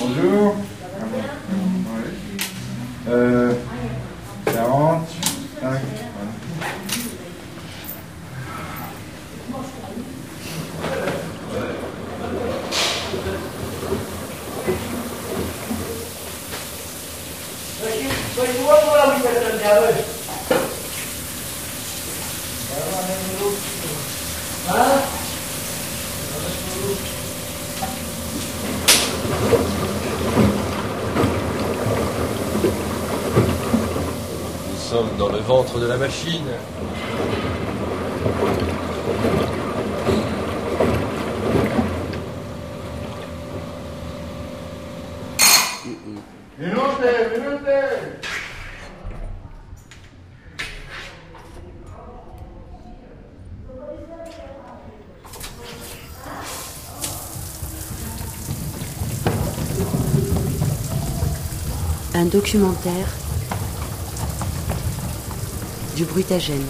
Bonjour. Euh, Un documentaire du Brutagène.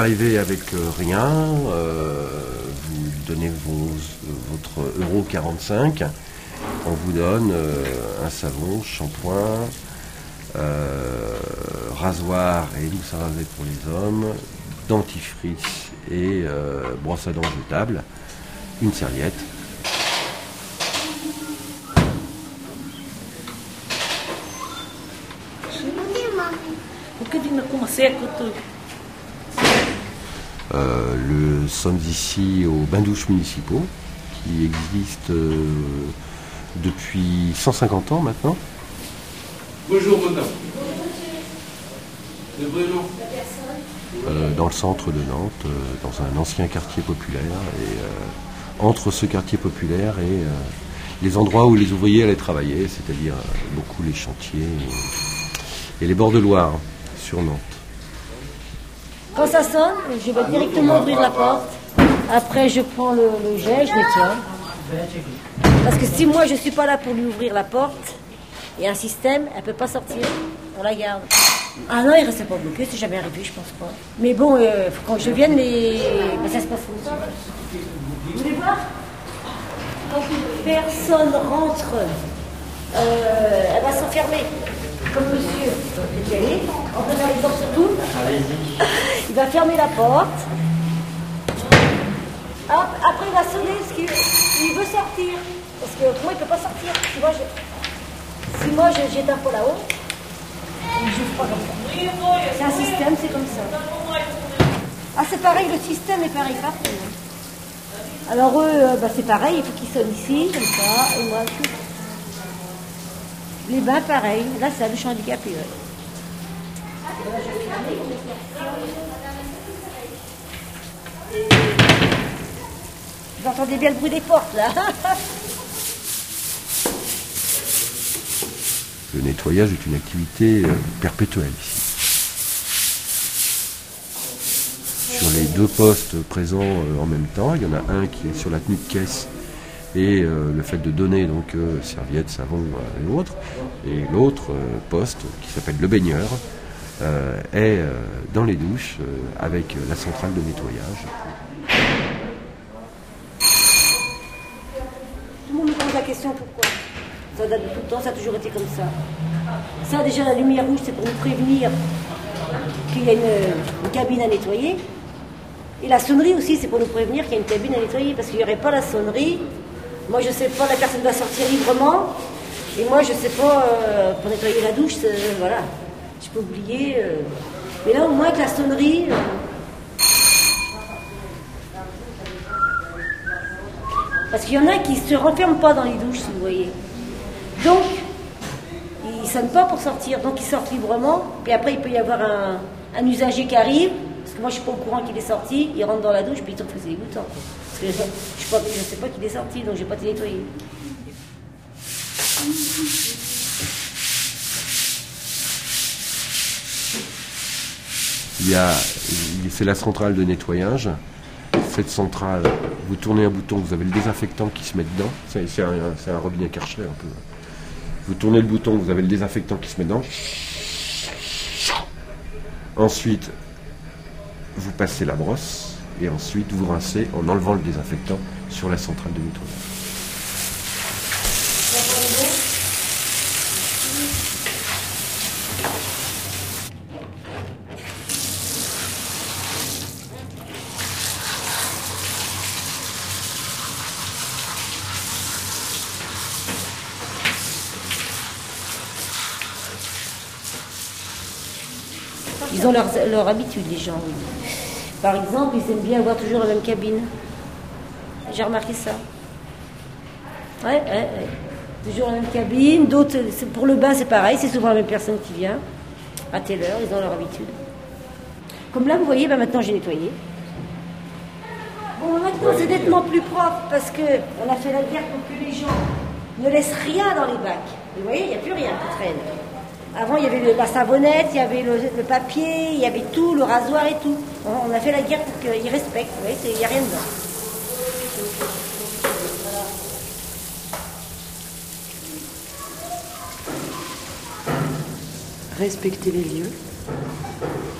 Arrivez avec euh, rien, euh, vous donnez vos, votre euro 45, on vous donne euh, un savon, shampoing, rasoir et mousse à raser pour les hommes, dentifrice et brosse à dents jetable, une serviette. Euh, le sommes ici aux bains-douches municipaux qui existent euh, depuis 150 ans maintenant. Bonjour madame. Euh, dans le centre de Nantes, euh, dans un ancien quartier populaire, et euh, entre ce quartier populaire et euh, les endroits où les ouvriers allaient travailler, c'est-à-dire euh, beaucoup les chantiers et, et les bords de Loire sur Nantes. Ça sonne, je vais directement ouvrir la porte. Après, je prends le, jet, je nettoie. Parce que si moi, je ne suis pas là pour lui ouvrir la porte, a un système, elle ne peut pas sortir. On la garde. Ah non, il ne restait pas bloqué, c'est jamais arrivé, je pense pas. Mais bon, euh, quand je vienne, ça se passe ça. Vous voulez voir? Quand une personne rentre, euh, elle va s'enfermer. Comme monsieur. Et on peut faire l'exemple sur tout. Il va fermer la porte. Hop, après, il va sonner parce qu'il il veut sortir. Parce que moi, il ne peut pas sortir. Si moi, je, si moi je jette un peu là-haut, il ne joue pas comme ça. C'est un système, c'est comme ça. Ah, c'est pareil, le système est pareil partout. Alors, eux, euh, bah, c'est pareil, il faut qu'ils sonnent ici, comme ça, et moi, tout. Les bains, pareil. Là, c'est la douche handicapée. ouais. Vous entendez bien le bruit des portes, là Le nettoyage est une activité euh, perpétuelle ici. Sur les deux postes présents euh, en même temps, il y en a un qui est sur la tenue de caisse et euh, le fait de donner donc serviettes, savon à l'autre, et l'autre poste qui s'appelle le baigneur est euh, dans les douches euh, avec euh, la centrale de nettoyage. Tout le monde me pose la question pourquoi? Ça date de tout le temps, ça a toujours été comme ça. Ça, déjà, la lumière rouge, c'est pour nous prévenir qu'il y a une, cabine à nettoyer. Et la sonnerie aussi, c'est pour nous prévenir qu'il y a une cabine à nettoyer. Parce qu'il n'y aurait pas la sonnerie. Moi, je ne sais pas, la personne va sortir librement. Et moi, je ne sais pas, euh, pour nettoyer la douche, voilà. Je peux oublier. euh. Mais là, au moins, avec la sonnerie. euh, Parce qu'il y en a qui ne se renferment pas dans les douches, si vous voyez. Donc, ils sonnent pas pour sortir, donc ils sortent librement. Puis après, il peut y avoir un, un usager qui arrive, parce que moi je suis pas au courant qu'il est sorti, il rentre dans la douche, puis il trouve que c'est dégoûtant. Parce que je, je, sais pas, je pas qu'il est sorti, donc j'ai pas été nettoyé. Il y a, c'est la centrale de nettoyage. Cette centrale, vous tournez un bouton, vous avez le désinfectant qui se met dedans. C'est, un robinet Karcher un peu. Vous tournez le bouton, vous avez le désinfectant qui se met dedans. Ensuite, vous passez la brosse et ensuite vous rincez en enlevant le désinfectant sur la centrale de nettoyage. Ils ont leur, leur habitude, les gens. Par exemple, ils aiment bien avoir toujours la même cabine. J'ai remarqué ça. Ouais, ouais, ouais. Toujours la même cabine. D'autres, pour le bain, c'est pareil. C'est souvent la même personne qui vient. À telle heure, ils ont leur habitude. Comme là, vous voyez, ben maintenant j'ai nettoyé. Bon, maintenant c'est nettement plus propre parce que on a fait la guerre pour que les gens ne laissent rien dans les bacs. Vous voyez, il n'y a plus rien qui traîne. Avant, il y avait la savonnette, il y avait le, papier, il y avait tout, le rasoir et tout. On, a fait la guerre pour qu'ils respectent. Il n'y a rien dedans. Respecter les lieux.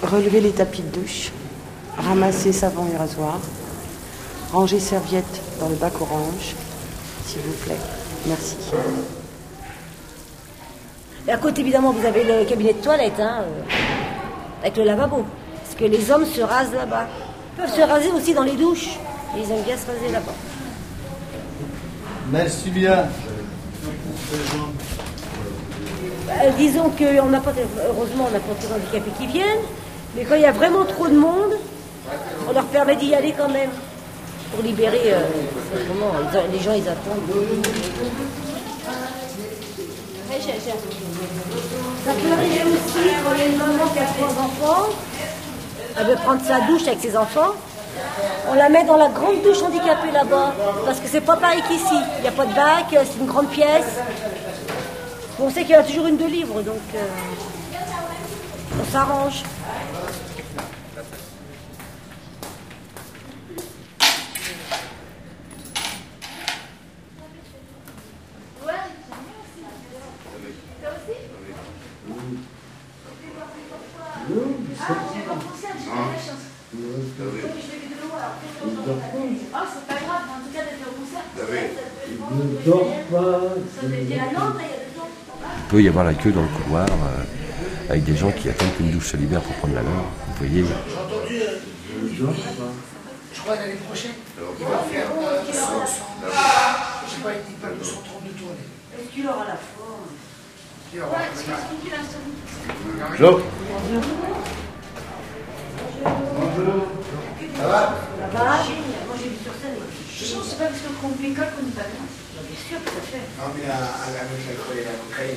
Relever les tapis de douche. Ramasser savon et rasoir. Ranger serviettes dans le bac orange. S'il vous plaît. Merci. Et à côté, évidemment, vous avez le cabinet de toilette, hein, euh, avec le lavabo. Parce que les hommes se rasent là-bas. Ils peuvent se raser aussi dans les douches. Ils aiment bien se raser là-bas. Merci bien. Euh, disons qu'on n'a pas, heureusement, on n'a pas de handicapés qui viennent, mais quand il y a vraiment trop de monde, on leur permet d'y aller quand même, pour libérer. euh, les gens, ils attendent. Ça peut arriver aussi quand il y a une maman qui a trois enfants, elle veut prendre sa douche avec ses enfants. On la met dans la grande douche handicapée là-bas, parce que c'est pas pareil qu'ici. Il n'y a pas de bac, c'est une grande pièce. On sait qu'il y a toujours une de libre, donc euh, on s'arrange. Ah, c'est pas grave, en tout cas d'être au concert. Il peut y avoir la queue dans le couloir euh, avec des gens qui attendent qu'une douche se libère pour prendre la leur. Vous voyez, Je crois l'année prochaine, il va faire euh, 100, 100, je sais pas, il dit pas 232 tournées. Est-ce qu'il aura la forme? Bonjour. Ça va Moi j'ai vu sur scène. Je sens que c'est pas parce qu'on n'est pas bien. Bien sûr, tout à fait. Non, mais à, à la avec la colle et la cocaïne,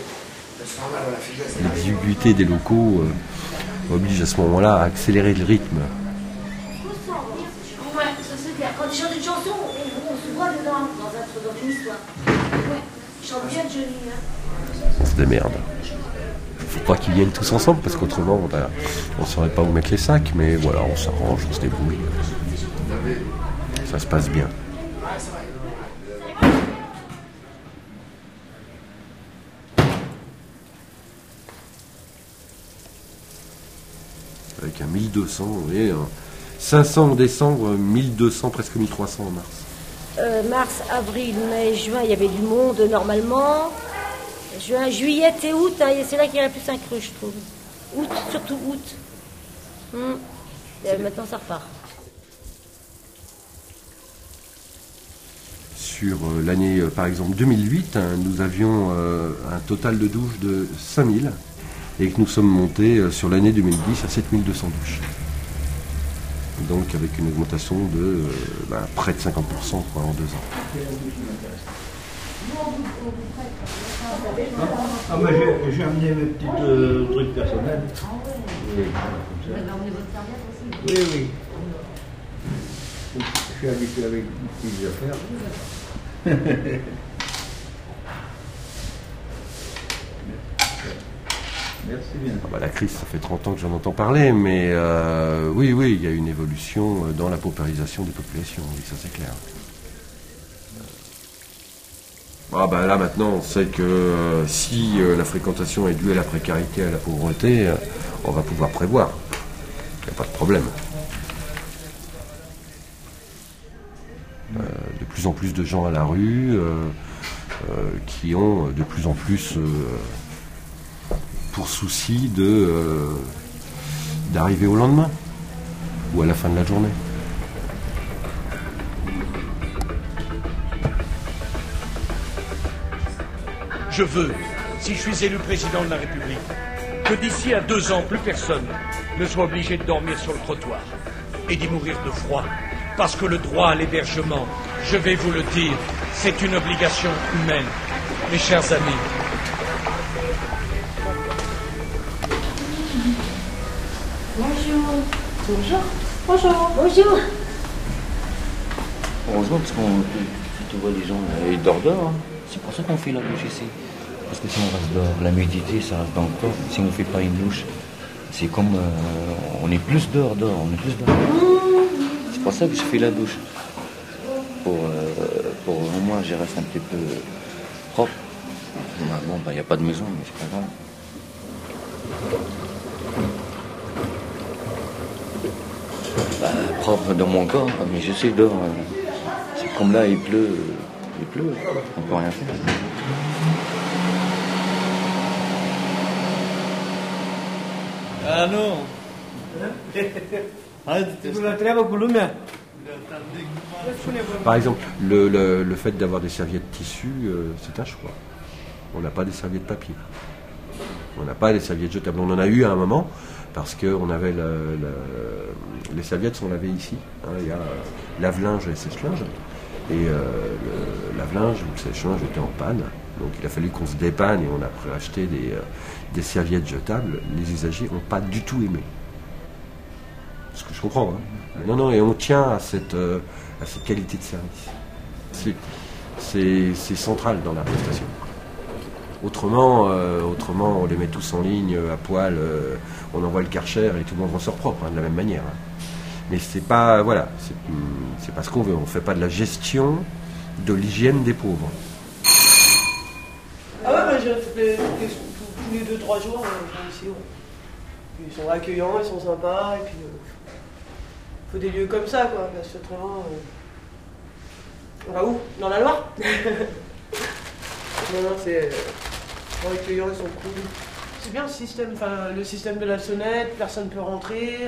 c'est normal, on a fait ça, c'est l'exiguïté des locaux euh, oblige à ce moment-là à accélérer le rythme. Ouais, ça c'est clair. Quand ils chantent une chanson, on, se voit dedans, dans, un, dans une histoire. Ouais. Ils chantent bien Johnny. Hein. On se démerde. Faut pas qu'ils viennent tous ensemble parce qu'autrement on saurait pas où mettre les sacs, mais voilà, on s'arrange, on se débrouille. Ça se passe bien. 1200, vous voyez, un 500 en décembre, 1200, presque 1300 en mars. Euh, mars, avril, mai, juin, il y avait du monde normalement. Juin, juillet et août, hein, c'est là qu'il y a plus un creux, je trouve. Août, surtout août. Hmm. Et maintenant, ça repart. Sur euh, l'année, euh, par exemple, 2008, hein, nous avions euh, un total de douches de 5000 et que nous sommes montés euh, sur l'année 2010 à 7200 douches. Donc avec une augmentation de euh, bah, près de 50% quoi, en deux ans. Ah, moi j'ai amené mes petits euh, trucs personnels. Oui. Oui, oui. Je suis habitué avec des petites affaires. Ah bah, la crise, ça fait 30 ans que j'en entends parler, mais euh, oui, oui, il y a une évolution euh, dans la paupérisation des populations, oui, ça c'est clair. Ah bah là maintenant, on sait que euh, si euh, la fréquentation est due à la précarité, à la pauvreté, euh, on va pouvoir prévoir. Il n'y a pas de problème. Euh, de plus en plus de gens à la rue, euh, euh, qui ont de plus en plus euh, pour souci de euh, d'arriver au lendemain ou à la fin de la journée. Je veux, si je suis élu président de la République, que d'ici à deux ans, plus personne ne soit obligé de dormir sur le trottoir et d'y mourir de froid. Parce que le droit à l'hébergement, je vais vous le dire, c'est une obligation humaine. Mes chers amis, Bonjour. Bonjour. Bonjour. Heureusement, parce qu'on tu, tu vois les gens, là, ils dorment dehors. hein. C'est pour ça qu'on fait la douche ici. Parce que si on reste dehors, l'humidité, ça reste dans le corps. Si on ne fait pas une douche, c'est comme. euh, on est plus dehors, dehors, on est plus dehors. C'est pour ça que je fais la douche. Pour, euh, pour au moins, je reste un petit peu propre. Bah, Bon, il n'y a pas de maison, mais c'est pas grave. Bah, propre dans mon corps, mais je sais dehors. euh, C'est comme là, il pleut, il pleut, on peut rien faire. Ah non. Par exemple, le, le- le fait d'avoir des serviettes tissu, euh, c'est un choix. On n'a pas des serviettes papier. On n'a pas des serviettes jetables. On en a eu à un moment parce qu'on avait le- le- les serviettes sont lavées ici. hein. Il y a euh, lave-linge et sèche-linge. Et euh, le lave-linge ou le sèche-linge était en panne. Donc il a fallu qu'on se dépanne et on a acheté des, euh, des serviettes jetables. Les usagers n'ont pas du tout aimé. Ce que je comprends. hein. Non, non, et on tient à cette, qualité de service. C'est central dans la prestation. Autrement, euh, autrement, on les met tous en ligne, à poil, euh, on envoie le karcher et tout le monde ressort propre, hein, de la même manière. hein. Mais c'est pas, voilà, c'est hum, c'est pas ce qu'on veut. On ne fait pas de la gestion de l'hygiène des pauvres. Ah ouais, bah, les, toutes les- tous, les deux, trois jours, euh, je ici. ouais. Ils sont accueillants, ils sont sympas, et puis il faut des lieux comme ça, quoi, parce que autrement. euh, On va où? Dans la Loire? Non, non, c'est. Ils sont accueillants, ils sont cool. C'est bien le système, enfin, le système de la sonnette, personne peut rentrer.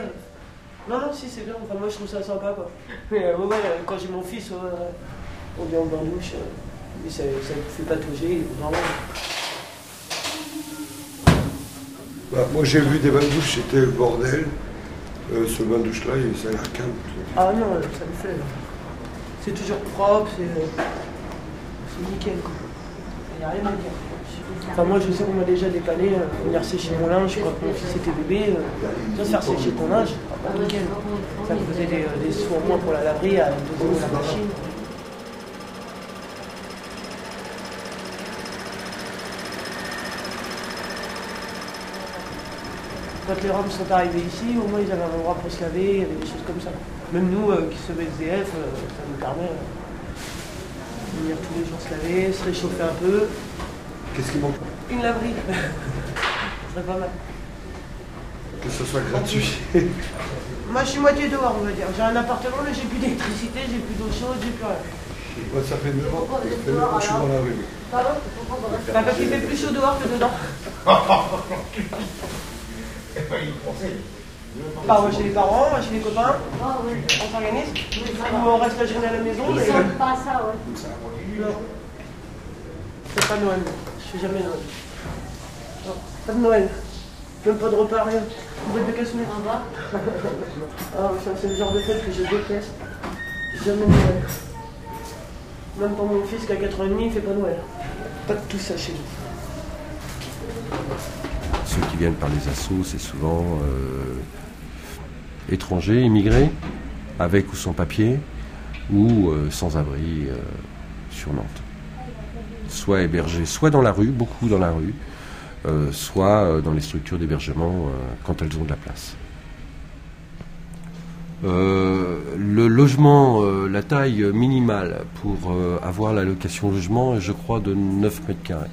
Non, non, si, c'est bien, enfin, moi je trouve ça sympa, quoi. Mais euh, ouais, quand j'ai mon fils, ouais, on vient en bain douche, euh, mais ça, ça me fait patauger, normal. Bah, moi j'ai vu des bains de douche, c'était le bordel. Euh, ce bain de douche là, ça a l'air calme. Ah non, ça me fait. C'est toujours propre, c'est c'est nickel quoi. Il n'y a rien à dire. Enfin moi je sais qu'on m'a déjà dépanné, euh, venir sécher mon linge quand mon fils était bébé, euh, viens faire sécher ton linge. Ça me faisait des, euh, des sous en moins pour la laverie à 2 euros la machine. Quand les Roms sont arrivés ici, au moins ils avaient un endroit pour se laver, il y avait des choses comme ça. Même nous euh, qui sommes SDF, euh, ça nous permet de venir tous les jours se laver, se réchauffer un peu. Qu'est-ce qui manque Une laverie. Ce serait pas mal. Que ce soit gratuit. Moi je suis moitié dehors on va dire. J'ai un appartement mais j'ai plus d'électricité, j'ai plus d'eau chaude, j'ai plus rien. Moi ça fait 9 ans, ça fait 9 ans que je suis dans la rue. Pardon Bah, Parce qu'il fait plus chaud dehors que dedans. Bah moi chez les parents, moi chez les copains, on s'organise. On reste la journée à la maison. Ils mais- pas ça, ouais. C'est pas Noël. Jamais Noël. Non, pas de Noël. Même pas de repas, rien. Une boîte de cassoulet. Ah, ça, c'est le genre de fête que je déteste. Jamais Noël. Même pour mon fils qui a 4 ans et demi, il fait pas Noël. Pas de tout ça chez nous. Ceux qui viennent par les assauts, c'est souvent euh, étrangers, immigrés, avec ou sans papier, ou euh, sans abri euh, sur Nantes. Soit hébergés, soit dans la rue, beaucoup dans la rue, euh, soit euh, dans les structures d'hébergement euh, quand elles ont de la place. Le logement, la taille minimale pour avoir la location logement est, je crois, de 9 mètres carrés.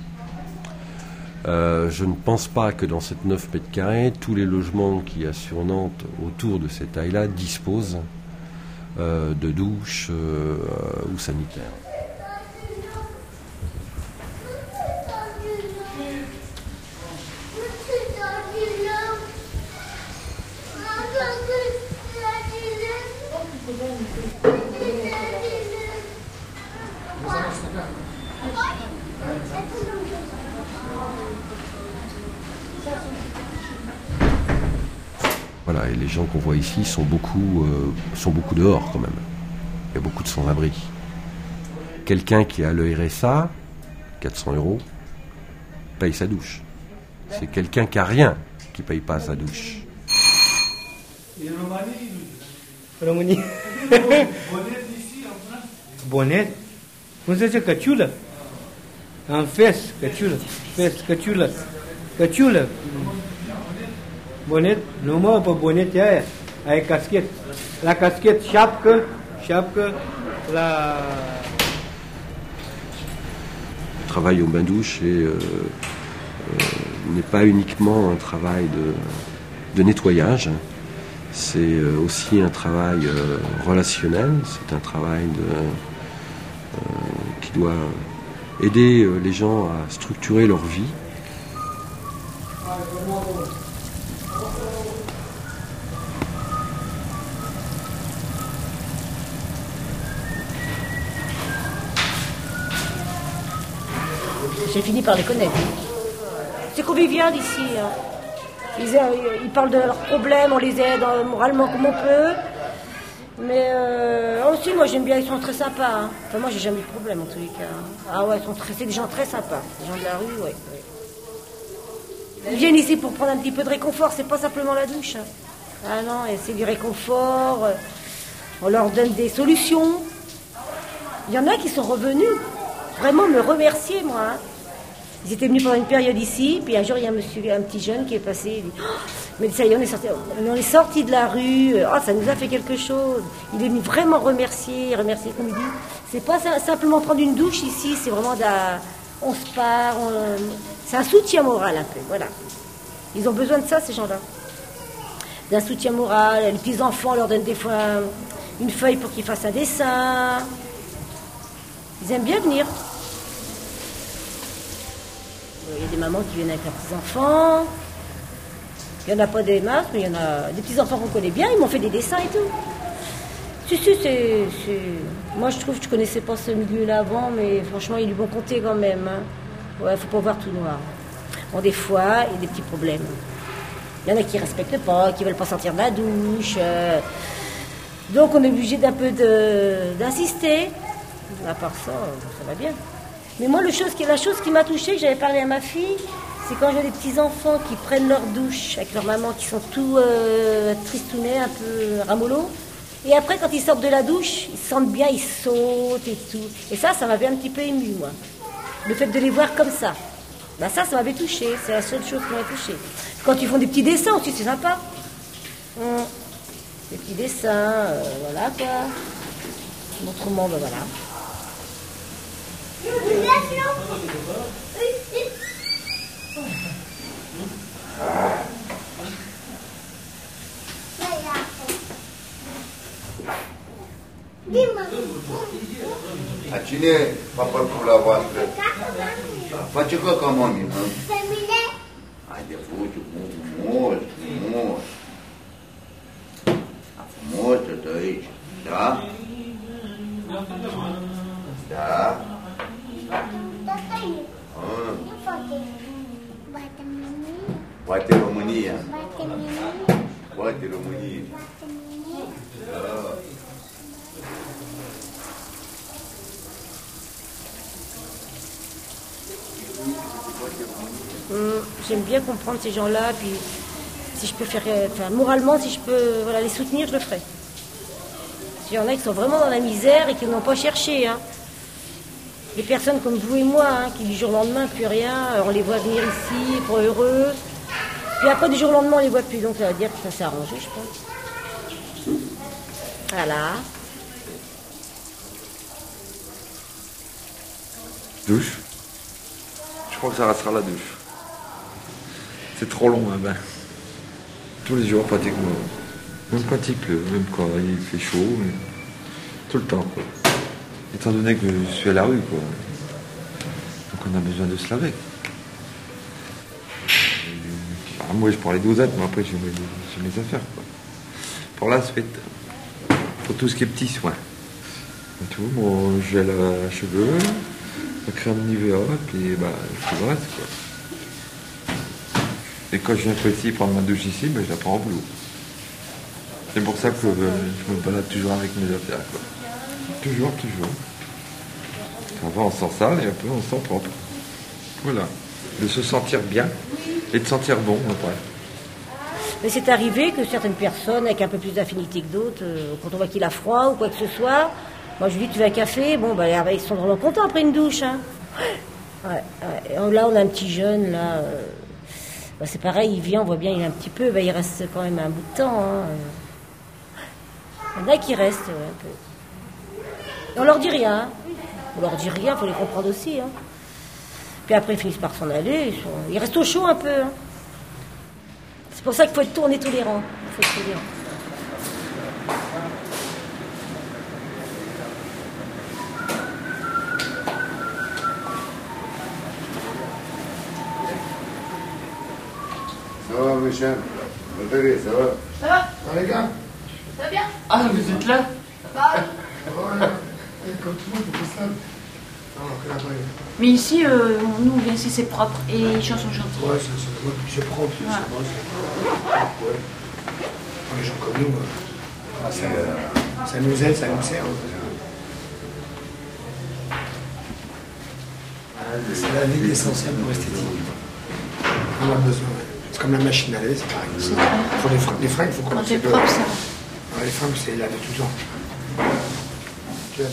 Je ne pense pas que dans cette 9 mètres carrés, tous les logements qu'il y a sur Nantes autour de cette taille-là disposent de douches ou sanitaires. Voilà, et les gens qu'on voit ici sont beaucoup, euh, sont beaucoup dehors quand même. Il y a beaucoup de sans-abri. Quelqu'un qui a le RSA, 400 euros, paye sa douche. C'est quelqu'un qui a rien qui paye pas sa douche. Bonet? Cum se zice căciulă? Am fes, căciulă, fes, căciulă, căciulă. Bonet? Nu mă, pe bonet e aia. Aia e caschet. La caschet șapcă, șapcă, la... Le travail au bain-douche euh, euh, n'est pas uniquement un travail de, de nettoyage, c'est euh, aussi un travail euh, relationnel, c'est un travail euh, qui doit aider les gens à structurer leur vie. J'ai fini par les connaître. C'est convivial ici. hein. Ils, parlent de leurs problèmes, on les aide euh, moralement comme on peut. Mais euh, aussi, moi j'aime bien, ils sont très sympas. hein. Enfin, moi j'ai jamais eu de problème en tous les cas. hein. Ah ouais, c'est des gens très sympas. Les gens de la rue, ouais. Ils viennent ici pour prendre un petit peu de réconfort, c'est pas simplement la douche. hein. Ah non, c'est du réconfort. euh, On leur donne des solutions. Il y en a qui sont revenus vraiment me remercier, moi. Ils étaient venus pendant une période ici, puis un jour, il y a un, monsieur, un petit jeune qui est passé. Il dit Oh, Mais ça y est, on est sorti, on est sorti de la rue, oh, ça nous a fait quelque chose. Il est venu vraiment remercier, remercier, comme il dit. C'est pas sim- simplement prendre une douche ici, c'est vraiment la- On se part, c'est un soutien moral un peu, voilà. Ils ont besoin de ça, ces gens-là. D'un soutien moral. Les petits-enfants leur donnent des fois une feuille pour qu'ils fassent un dessin. Ils aiment bien venir. Il y a des mamans qui viennent avec leurs petits-enfants. Il n'y en a pas des masses, mais il y en a des petits-enfants qu'on connaît bien. Ils m'ont fait des dessins et tout. Si, si, c'est. Moi, je trouve que je connaissais pas ce milieu-là avant, mais franchement, ils lui vont compter quand même. hein. Ouais, faut pas voir tout noir. Bon, des fois, il y a des petits problèmes. Il y en a qui respectent pas, qui veulent pas sortir de la douche. euh. Donc, on est obligé d'un peu d'insister. À part ça, ça va bien. Mais moi, la chose qui m'a touchée, que j'avais parlé à ma fille, c'est quand j'ai des petits-enfants qui prennent leur douche avec leur maman, qui sont tout euh, tristounets, un peu ramollos. Et après, quand ils sortent de la douche, ils se sentent bien, ils sautent et tout. Et ça, ça m'avait un petit peu ému, moi. Le fait de les voir comme ça. Ben ça, ça m'avait touché. C'est la seule chose qui m'a touché. Quand ils font des petits dessins aussi, c'est sympa. Hum. Des petits dessins, euh, voilà quoi. Autrement, ben voilà. A cine va părpula voastră? Face coca, mami, mă. Pe mine? Hai de fugi, frumos, frumos. A frumos de aici, da? Da? Ah. Mm, j'aime bien comprendre ces gens-là, puis si je peux faire, euh, enfin moralement, si je peux voilà, les soutenir, je le ferai. Il y en a qui sont vraiment dans la misère et qui n'ont pas cherché. Hein. Des personnes comme vous et moi, hein, qui du jour au lendemain, plus rien, euh, on les voit venir ici, pour heureux. Puis après, du jour au lendemain, on les voit plus. Donc ça veut dire que ça s'est arrangé, je pense. Voilà. Douche. Je crois que ça restera la douche. C'est trop long un bain. Tous les jours pratiquement. Même quand il pleut, même quand il fait chaud, mais tout le temps quoi. Étant donné que je suis à la rue quoi. Donc on a besoin de se laver. Ah, moi je prends les dosettes, mais après j'ai mes, mes affaires quoi. Pour la suite, pour tout ce qui est petit soin. Et tout, mon gel à cheveux, la crème Nivea, puis bah, tout le reste quoi. Et quand je viens ici prendre ma douche ici, ben, je la prends en boulot. C'est pour ça que euh, je me balade toujours avec mes affaires. Quoi. Toujours, toujours. Avant on sent sale et après on sent propre. Voilà. De se sentir bien et de sentir bon après. Mais c'est arrivé que certaines personnes avec un peu plus d'affinité que d'autres, euh, quand on voit qu'il a froid ou quoi que ce soit, moi je lui dis tu veux un café, bon bah ils sont vraiment contents après une douche. Hein. Là on a un petit jeune là, euh, bah, c'est pareil, il vient, on voit bien il est un petit peu, bah, il reste quand même un bout de temps. Hein. Il y en a qui restent ouais, un peu. Et on leur dit rien. hein. On leur dit rien, faut les comprendre aussi. hein. Puis après ils finissent par s'en aller, ils, sont- ils restent au chaud un peu. hein. C'est pour ça qu'il faut être tourné tolérant. Il faut être tolérant. Ça va, Michel ça va? Ça va? Ah, les gars? Ça va bien? Ah, vous êtes là? Bah, Comme tout le monde, faut ça. Non, que là-bas, Mais ici, euh, nous, on vient ici, c'est propre et les gens sont gentils. Ouais, c'est Ouais. Pour Les gens comme nous, euh, ça, ça nous aide, ça nous sert. C'est la vie essentielle pour l'esthétique. On a besoin. C'est comme la machine à laver, c'est pareil. Pour les fringues, les fringues, il faut qu'on c'est propre, ça. Ouais, les fringues, c'est laver tout le temps. Tu vois,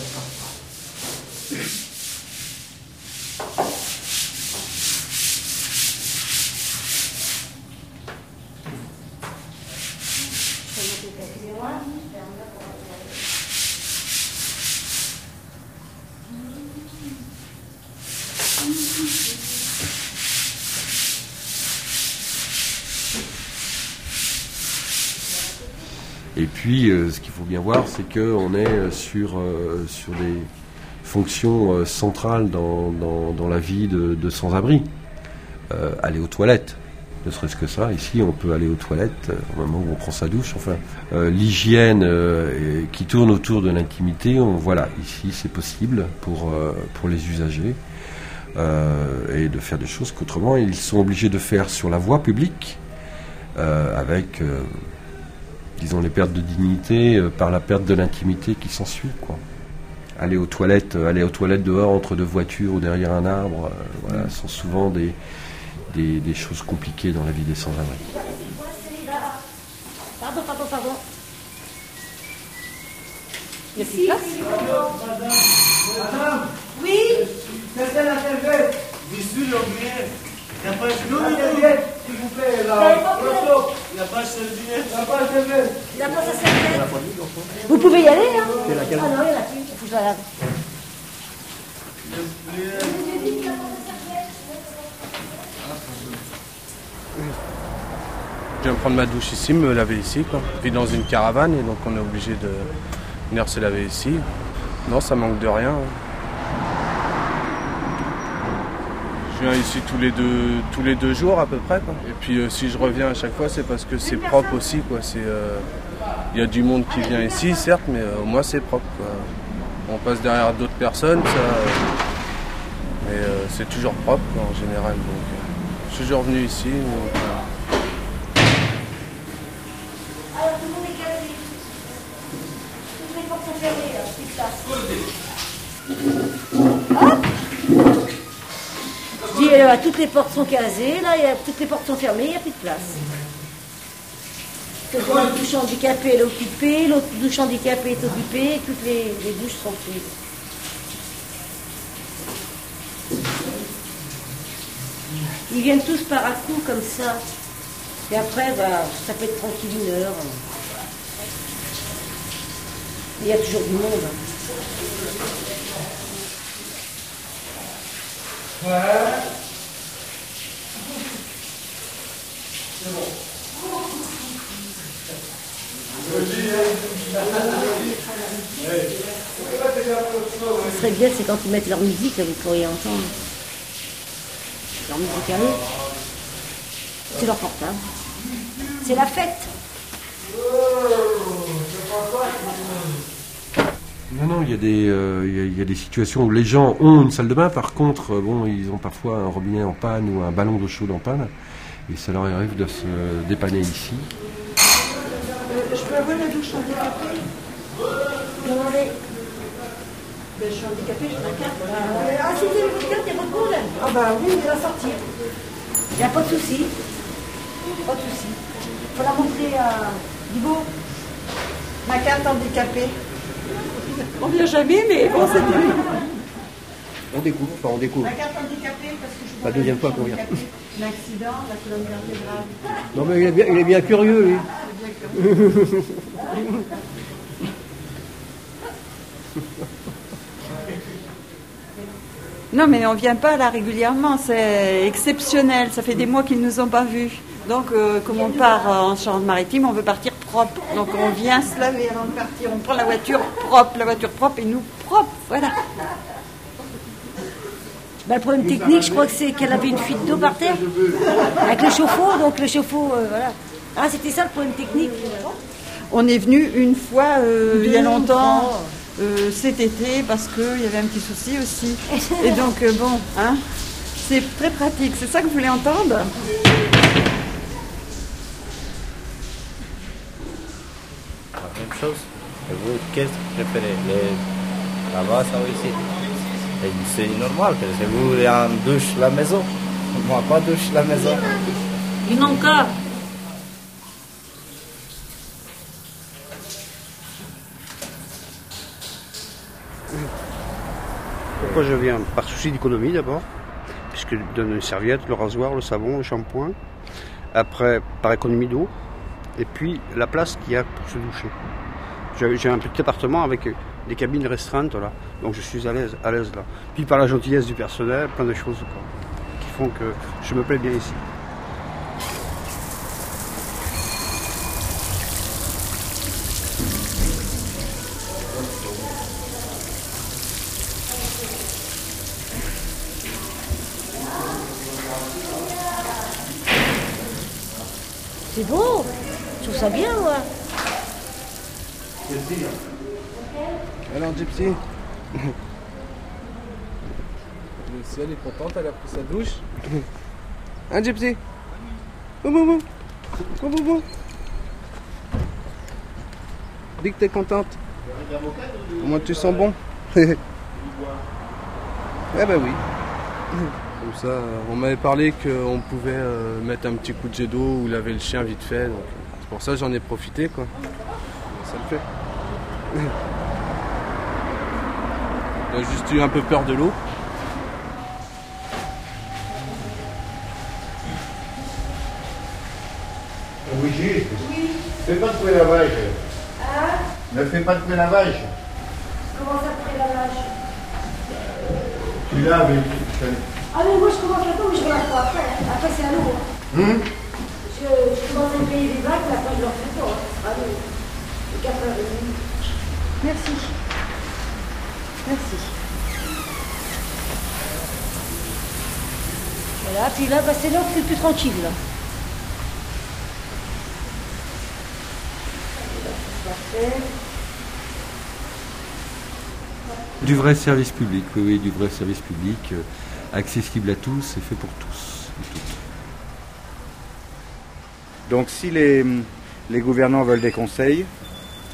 Et puis, euh, ce qu'il faut bien voir, c'est qu'on est euh, sur, euh, sur des fonctions euh, centrales dans, dans- dans la vie de, de sans-abri. Euh, aller aux toilettes, ne serait-ce que ça. Ici, on peut aller aux toilettes euh, au moment où on prend sa douche. Enfin, l'hygiène qui tourne autour de l'intimité, on- voilà, ici, c'est possible pour, pour les usagers. et de faire des choses qu'autrement, ils sont obligés de faire sur la voie publique, avec disons, les pertes de dignité par la perte de l'intimité qui s'ensuit, quoi. Aller aux toilettes, euh, aller aux toilettes dehors entre deux voitures ou derrière un arbre, euh, voilà, sont souvent des, des, des choses compliquées dans la vie des sans-abri. Pardon, pardon, pardon. Il y a plus de place Oui de s'il vous plaît, là. Il n'y a pas de serviette. Il n'y a pas de serviette. Il a pas sa serviette. Vous pouvez y aller, hein C'est laquelle Ah non, il y en a plus. Il faut que je la lave. Je viens prendre ma douche ici, me laver ici. Quoi. Je vis dans une caravane et donc on est obligé de venir se laver ici. Non, ça manque de rien. Je viens ici tous les deux, tous les deux jours à peu près. Quoi. Et puis euh, si je reviens à chaque fois, c'est parce que c'est propre aussi. C'est, euh, Il y a du monde qui vient ici, certes, mais euh, au moins c'est propre. On passe derrière d'autres personnes, ça, euh, mais c'est toujours propre en général. Donc, je suis toujours venu ici. Alors, tout le monde est euh, toutes les portes sont casées, là, toutes les portes sont fermées, il n'y a plus de place. Que la douche handicapée est occupée, l'autre douche handicapée est occupée, toutes les, douches sont prises. Ils viennent tous par à coup comme ça. Et après, bah, ça peut être tranquille une heure. Il y a toujours du monde. Ce serait bien, c'est quand ils mettent leur musique, vous pourriez entendre. Leur musique à eux. C'est leur portable. C'est la fête. Non, non, il y, a des, euh, il y a- il y a des situations où les gens ont une salle de bain, par contre, euh, bon, ils ont parfois un robinet en panne ou un ballon d'eau chaude en panne, et ça leur arrive de se dépanner ici. Euh, je peux avoir la douche handicapée Demandez. Ben, je suis handicapée, j'ai ma carte. Ah, c'était votre carte, il n'y a pas de problème. Ah bah oui, On va sortir. Il n'y a pas de souci. Pas de souci. Il faut la montrer à Dibo. ma carte handicapée. On vient jamais, mais bon, c'est On découvre, enfin on découvre. Ma carte handicapée parce que je La deuxième fois qu'on vient. L'accident, la colonne vertébrale. Non mais il est bien, il est bien curieux lui. Non, mais on vient pas là régulièrement, c'est exceptionnel. Ça fait des mois qu'ils nous ont pas vus. Donc, euh, comme on part euh, en Charente-Maritime, on veut partir propre. Donc, on vient se laver avant de partir. On prend la voiture propre, la voiture propre et nous propre. Voilà. Bah, le problème technique, je crois que c'est qu'elle avait une fuite d'eau par terre. Avec le chauffe-eau, donc le chauffe-eau, euh, voilà. Ah, c'était ça le problème technique. On est venu une fois euh, il y a longtemps, euh, cet été, parce qu'il y avait un petit souci aussi. Et donc, bon, hein, c'est très pratique. C'est ça que vous voulez entendre La même chose. Et vous, qu'est-ce que vous préférez les... Là-bas, ça ou ici Et C'est normal que c'est vous en douche la maison. Moi, pas douche la maison. Une encore. Pourquoi je viens? Par souci d'économie d'abord, puisque je donne une serviette, le rasoir, le savon, le shampoing. Après, par économie d'eau. Et puis la place qu'il y a pour se doucher. J'ai un petit appartement avec des cabines restreintes là, donc je suis à l'aise, à l'aise là. Puis par la gentillesse du personnel, plein de choses qui font que je me plais bien ici. C'est beau. Je trouve ça bien, moi. Alors Gypsy Lucie, elle est contente, elle a pris sa douche. Hein Gypsy Boum boum boum Boum boum boum Dis que t'es contente. Comment tu sens bon Eh ben oui. Comme ça, on m'avait parlé qu'on pouvait euh, mettre un petit coup de jet d'eau ou laver le chien vite fait. donc, C'est pour ça que j'en ai profité quoi. Ça le fait. A juste eu un peu peur de l'eau. Brigitte, fais pas de prélavage. Hein? Ne fais pas de prélavage. Comment ça près la vache? Tu laves et tu Ah, mais moi, je commence à mais je ne relâche pas après. Après, c'est à l'eau. Hum? Je, je commence à me payer des vagues, mais après, je leur fais pas. hein. À l'eau. Et quatre heures et demie. Merci. Merci. Voilà, puis là, bah, c'est là que c'est plus tranquille. Là. Du vrai service public, oui, oui, du vrai service public, euh, accessible à tous et fait pour tous. et toutes. Donc si les, les gouvernants veulent des conseils,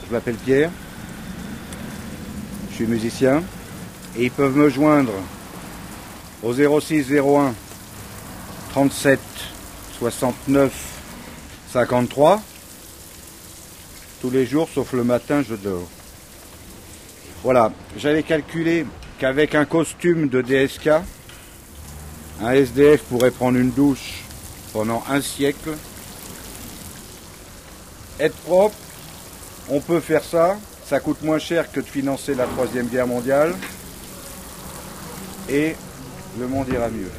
je m'appelle Pierre, je suis musicien, et ils peuvent me joindre au 06 01 37 69 53. Tous les jours, sauf le matin, je dors. Voilà, j'avais calculé qu'avec un costume de DSK, un SDF pourrait prendre une douche pendant un siècle. Être propre, on peut faire ça, ça coûte moins cher que de financer la Troisième Guerre mondiale, et le monde ira mieux.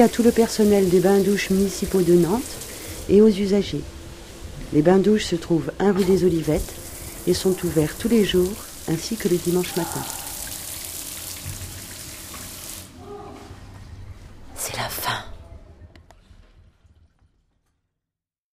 À tout le personnel des bains-douches municipaux de Nantes et aux usagers. Les bains-douches se trouvent un rue des Olivettes et sont ouverts tous les jours ainsi que le dimanche matin.